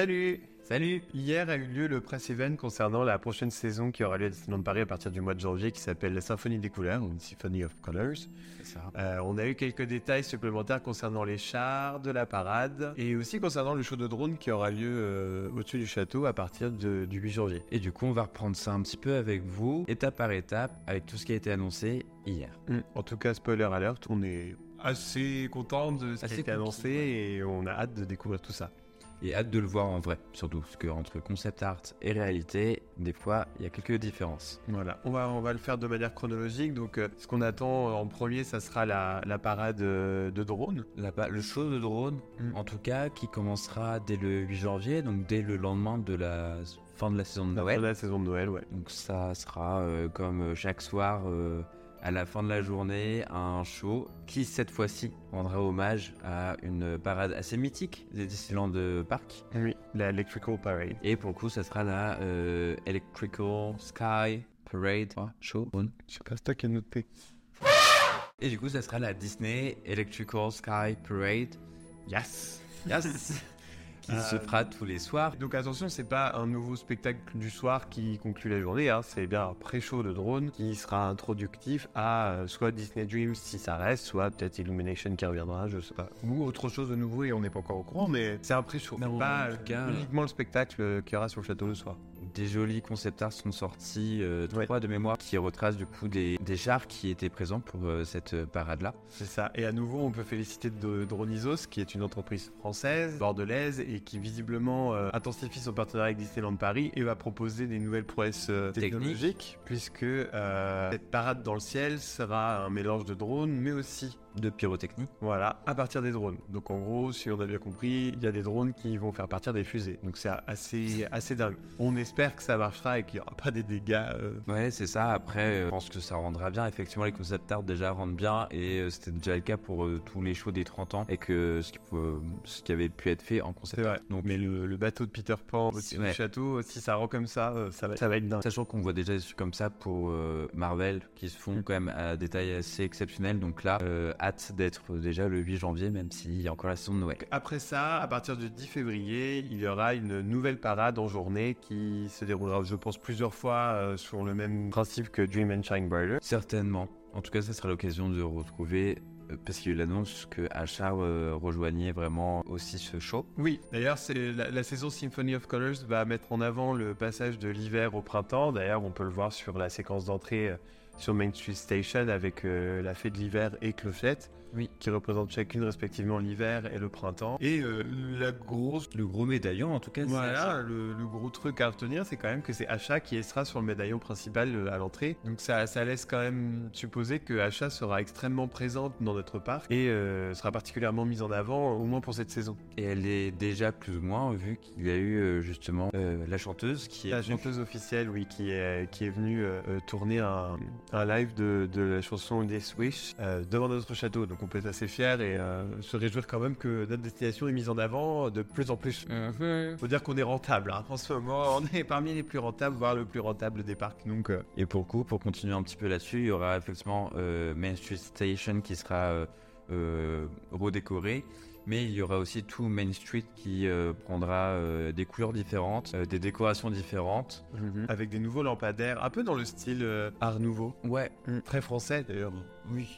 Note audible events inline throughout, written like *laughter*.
Salut Salut Hier a eu lieu le press event concernant la prochaine saison qui aura lieu à Disneyland Paris à partir du mois de janvier qui s'appelle la Symphonie des couleurs ou Symphony of Colors. Ça. Euh, on a eu quelques détails supplémentaires concernant les chars de la parade et aussi concernant le show de drone qui aura lieu euh, au-dessus du château à partir de- du 8 janvier. Et du coup, on va reprendre ça un petit peu avec vous, étape par étape, avec tout ce qui a été annoncé hier. En tout cas, spoiler alert, on est assez content de ce qui a été annoncé et on a hâte de découvrir tout ça. Et hâte de le voir en vrai, surtout, parce qu'entre concept art et réalité, des fois, il y a quelques différences. Voilà, on va, on va le faire de manière chronologique. Donc, euh, ce qu'on attend en premier, ça sera la, la parade euh, de drone. Là-bas, le show de drone, Mm. en tout cas, qui commencera dès le 8 janvier, donc dès le lendemain de la fin de la saison de La Noël. de la saison de Noël, ouais. Donc ça sera euh, comme euh, chaque soir euh, à la fin de la journée un show qui cette fois-ci rendra hommage à une parade assez mythique des Disneyland Park. Oui, la Electrical Parade. Et pour le coup, ça sera la euh, Electrical Sky Parade Ah, show. on. Je sais pas, c'est toi qui as noté. Et du coup, ça sera la Disney Electrical Sky Parade. Yes Yes. *laughs* qui se Euh, fera tous les soirs. Donc attention, c'est pas un nouveau spectacle du soir qui conclut la journée, hein, c'est bien un pré-show de drone qui sera introductif à euh, soit Disney Dreams si ça reste, soit peut-être Illumination qui reviendra, je sais pas. Ou autre chose de nouveau et on n'est pas encore au courant, mais c'est un pré-show. Non, pas en tout cas, uniquement le spectacle euh, qu'il y aura sur le château le soir. Des jolis concept art sont sortis, euh, Ouais. trois de mémoire, qui retracent du coup des, des chars qui étaient présents pour euh, cette euh, parade-là. C'est ça. Et à nouveau, on peut féliciter Dronisos, qui est une entreprise française, bordelaise, et qui visiblement euh, intensifie son partenariat avec Disneyland Paris et va proposer des nouvelles prouesses technologiques, puisque cette parade dans le ciel sera un mélange de drones, mais aussi De pyrotechnie. voilà, à partir des drones. Donc en gros, si on a bien compris, il y a des drones qui vont faire partir des fusées. Donc c'est assez, assez dingue. On espère que ça marchera et qu'il n'y aura pas des dégâts. euh, Ouais, c'est ça. Après, euh, je pense que ça rendra bien. Effectivement, les concept art déjà rendent bien. Et euh, c'était déjà le cas pour tous les shows des 30 ans. Et que ce qui, ce qui avait pu être fait en concept art. Donc, mais le, le bateau de Peter Pan au-dessus Ouais. du château, si ça rend comme ça, ça va, ça va être dingue. Sachant qu'on voit déjà des trucs comme ça pour euh, Marvel qui se font Mm. quand même à des tailles assez exceptionnelles. Donc là, euh, hâte d'être déjà le 8 janvier, même s'il y a encore la saison de Noël. Après ça, à partir du 10 février, il y aura une nouvelle parade en journée qui se déroulera, je pense, plusieurs fois euh, sur le même principe que Dream and Shine Brighter. Certainement. En tout cas, ça sera l'occasion de retrouver, euh, parce qu'il y a eu l'annonce que Achat euh, rejoignait vraiment aussi ce show. Oui, d'ailleurs, c'est la, la saison Symphony of Colors va mettre en avant le passage de l'hiver au printemps. D'ailleurs, on peut le voir sur la séquence d'entrée euh, sur Main Street Station avec euh, la fée de l'hiver et Clochette. Oui. Qui représentent chacune respectivement l'hiver et le printemps. Et euh, la grosse Le gros médaillon, en tout cas, Voilà, le, le gros truc à retenir, c'est quand même que c'est Achat qui sera sur le médaillon principal euh, à l'entrée. Donc ça, ça laisse quand même supposer que Achat sera extrêmement présente dans notre parc et euh, sera particulièrement mise en avant, au moins pour cette saison. Et elle est déjà plus ou moins, vu qu'il y a eu euh, justement la chanteuse qui est La chanteuse officielle, oui, qui est, qui est venue tourner un, un live de, de la chanson Death Wish devant notre château. Donc on peut être assez fiers et euh, se réjouir quand même que notre destination est mise en avant de plus en plus. Faut dire qu'on est rentable. hein. En ce moment, on est parmi les plus rentables, voire le plus rentable des parcs. Donc, euh, Et pour le coup, pour continuer un petit peu là-dessus, il y aura effectivement euh, Main Street Station qui sera euh, euh, redécoré. Mais il y aura aussi tout Main Street qui euh, prendra euh, des couleurs différentes, euh, des décorations différentes. avec des nouveaux lampadaires, un peu dans le style euh, Art Nouveau. Ouais, Très français d'ailleurs. oui.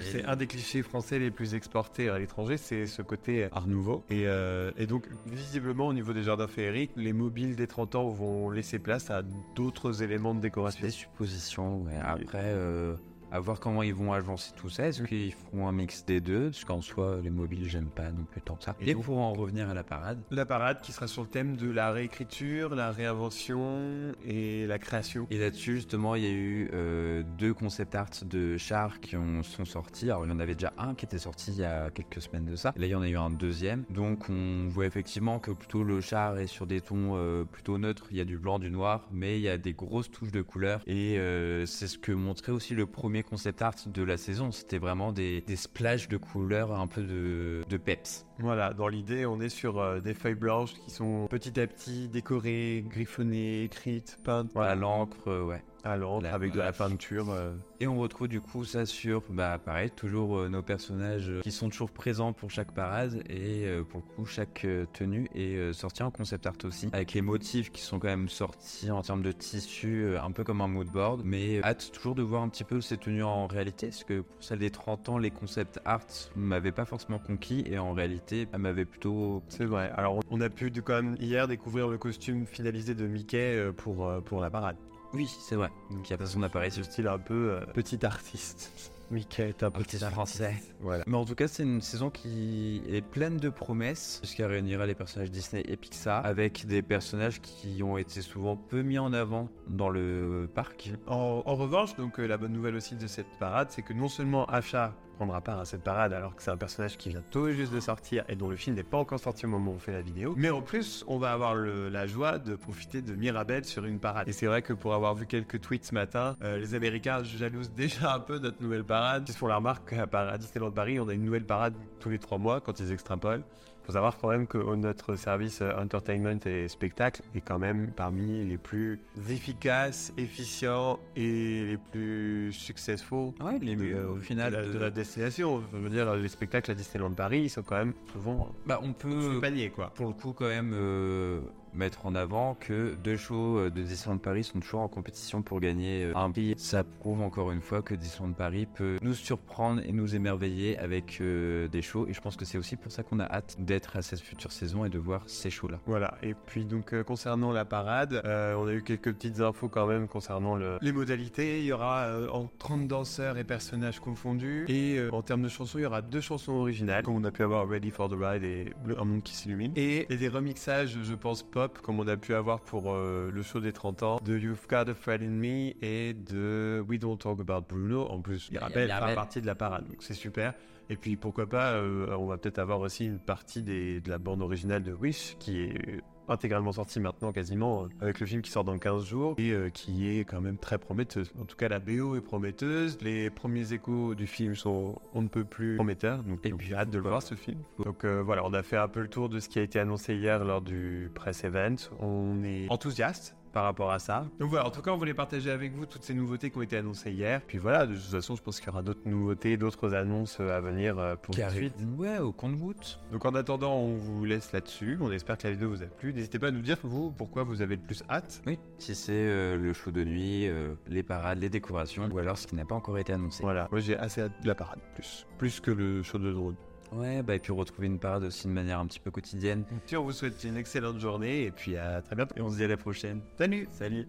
C'est Et- un des clichés français les plus exportés à l'étranger, c'est ce côté Art Nouveau. Et, euh, et donc, visiblement, au niveau des jardins féeriques, les mobiles des 30 ans vont laisser place à d'autres éléments de Des décoration. suppositions, ouais. Après, euh, À voir comment ils vont agencer tout ça. Est-ce qu'ils feront un mix des deux Parce qu'en soi, les mobiles, j'aime pas non plus tant que ça. Et Et, donc- pour en revenir à la parade, La parade qui sera sur le thème de la réécriture, la réinvention et la création. Et là-dessus, justement, il y a eu euh, deux concept arts de chars qui ont, sont sortis. Alors, il y en avait déjà un qui était sorti il y a quelques semaines de ça. Là, il y en a eu un deuxième. Donc, on voit effectivement que plutôt le char est sur des tons euh, plutôt neutres. Il y a du blanc, du noir, mais il y a des grosses touches de couleurs. Et euh, c'est ce que montrait aussi le premier concept art de la saison. C'était vraiment des, des splashes de couleurs, un peu de, de peps. Voilà, dans l'idée, on est sur euh, des feuilles blanches qui sont petit à petit décorées, griffonnées, écrites, peintes À l'encre, euh, ouais. À l'encre La- avec de la la- peinture. euh, Et on retrouve du coup ça sur, bah pareil, toujours euh, nos personnages euh, qui sont toujours présents pour chaque parade et euh, pour le coup chaque euh, tenue est sortie en concept art aussi, avec les motifs qui sont quand même sortis en termes de tissu, un peu comme un mood board, mais hâte toujours de voir un petit peu ces tenues en réalité, parce que pour celle des 30 ans, les concept art m'avaient pas forcément conquis et en réalité, elles m'avaient plutôt... C'est vrai. Alors, on- a pu quand même hier découvrir le costume finalisé de Mickey pour, pour la parade. Oui, c'est vrai, donc il y a pas son appareil Ce style un peu euh, petit artiste. *laughs* Mickey est un petit Artiste français. Voilà. Mais en tout cas, c'est une saison qui est pleine de promesses, puisqu'elle réunira les personnages Disney et Pixar, avec des personnages qui ont été souvent peu mis en avant dans le parc. En, en revanche, donc euh, la bonne nouvelle aussi de cette parade, c'est que non seulement Asha prendra part à cette parade alors que c'est un personnage qui vient tout juste de sortir et dont le film n'est pas encore sorti au moment où on fait la vidéo, mais en plus on va avoir la joie de profiter de Mirabelle sur une parade. Et c'est vrai que pour avoir vu quelques tweets ce matin, euh, les Américains jalousent déjà un peu notre nouvelle parade. Ils font la remarque? Qu'à Disneyland Paris, on a une nouvelle parade tous les trois mois quand ils extrapolent. Faut savoir quand même que notre service euh, entertainment et spectacle est quand même parmi les plus efficaces, efficients et les plus successful Ouais, les, de, euh, au final, la, de- de la destination. Je veux dire, les spectacles à Disneyland Paris, ils sont quand même souvent bah, on peut panier, quoi. pour le coup quand même euh, mettre en avant que deux shows euh, de Disneyland Paris sont toujours en compétition pour gagner euh, un prix. Ça prouve encore une fois que Disneyland Paris peut nous surprendre et nous émerveiller avec euh, des shows. Et je pense que c'est aussi pour ça qu'on a hâte d'être à cette future saison et de voir ces shows-là. Voilà, et puis donc concernant la parade, on a eu quelques petites infos quand même concernant le- les modalités. Il y aura en 30 danseurs et personnages confondus. Et en termes de chansons, il y aura deux chansons originales, comme on a pu avoir Ready for the Ride et Un monde qui s'illumine. Et, et des remixages, je pense, pop, comme on a pu avoir pour euh, le show des 30 ans, de You've Got a Friend in Me et de We Don't Talk About Bruno. En plus, Mirabelle fera Mirabelle. partie de la parade, donc c'est super. Et puis pourquoi pas, euh, on va peut-être avoir aussi une partie des- de la bande originale de Wish qui est intégralement sortie maintenant quasiment euh, avec le film qui sort dans 15 jours et euh, qui est quand même très prometteuse. En tout cas la BO est prometteuse, les premiers échos du film sont on ne peut plus prometteurs donc, Et puis, j'ai hâte de le voir ce film. Donc euh, voilà, on a fait un peu le tour de ce qui a été annoncé hier lors du press event. On est enthousiaste par rapport à ça. Donc voilà, en tout cas, on voulait partager avec vous toutes ces nouveautés qui ont été annoncées hier. Puis voilà, de toute façon, je pense qu'il y aura d'autres nouveautés, d'autres annonces euh, à venir euh, pour la suite. Ouais, au compte-goutte. Donc en attendant, on vous laisse là-dessus. On espère que la vidéo vous a plu. N'hésitez pas à nous dire, vous, pourquoi vous avez le plus hâte. Oui, si c'est euh, le show de nuit, euh, les parades, les décorations, ou alors ce qui n'a pas encore été annoncé. Voilà, moi j'ai assez hâte de la parade, plus. Plus que le show de drone. Ouais, bah et puis retrouver une parade aussi de manière un petit peu quotidienne. Donc on vous souhaite une excellente journée et puis à très bientôt. Et on se dit à la prochaine. Salut Salut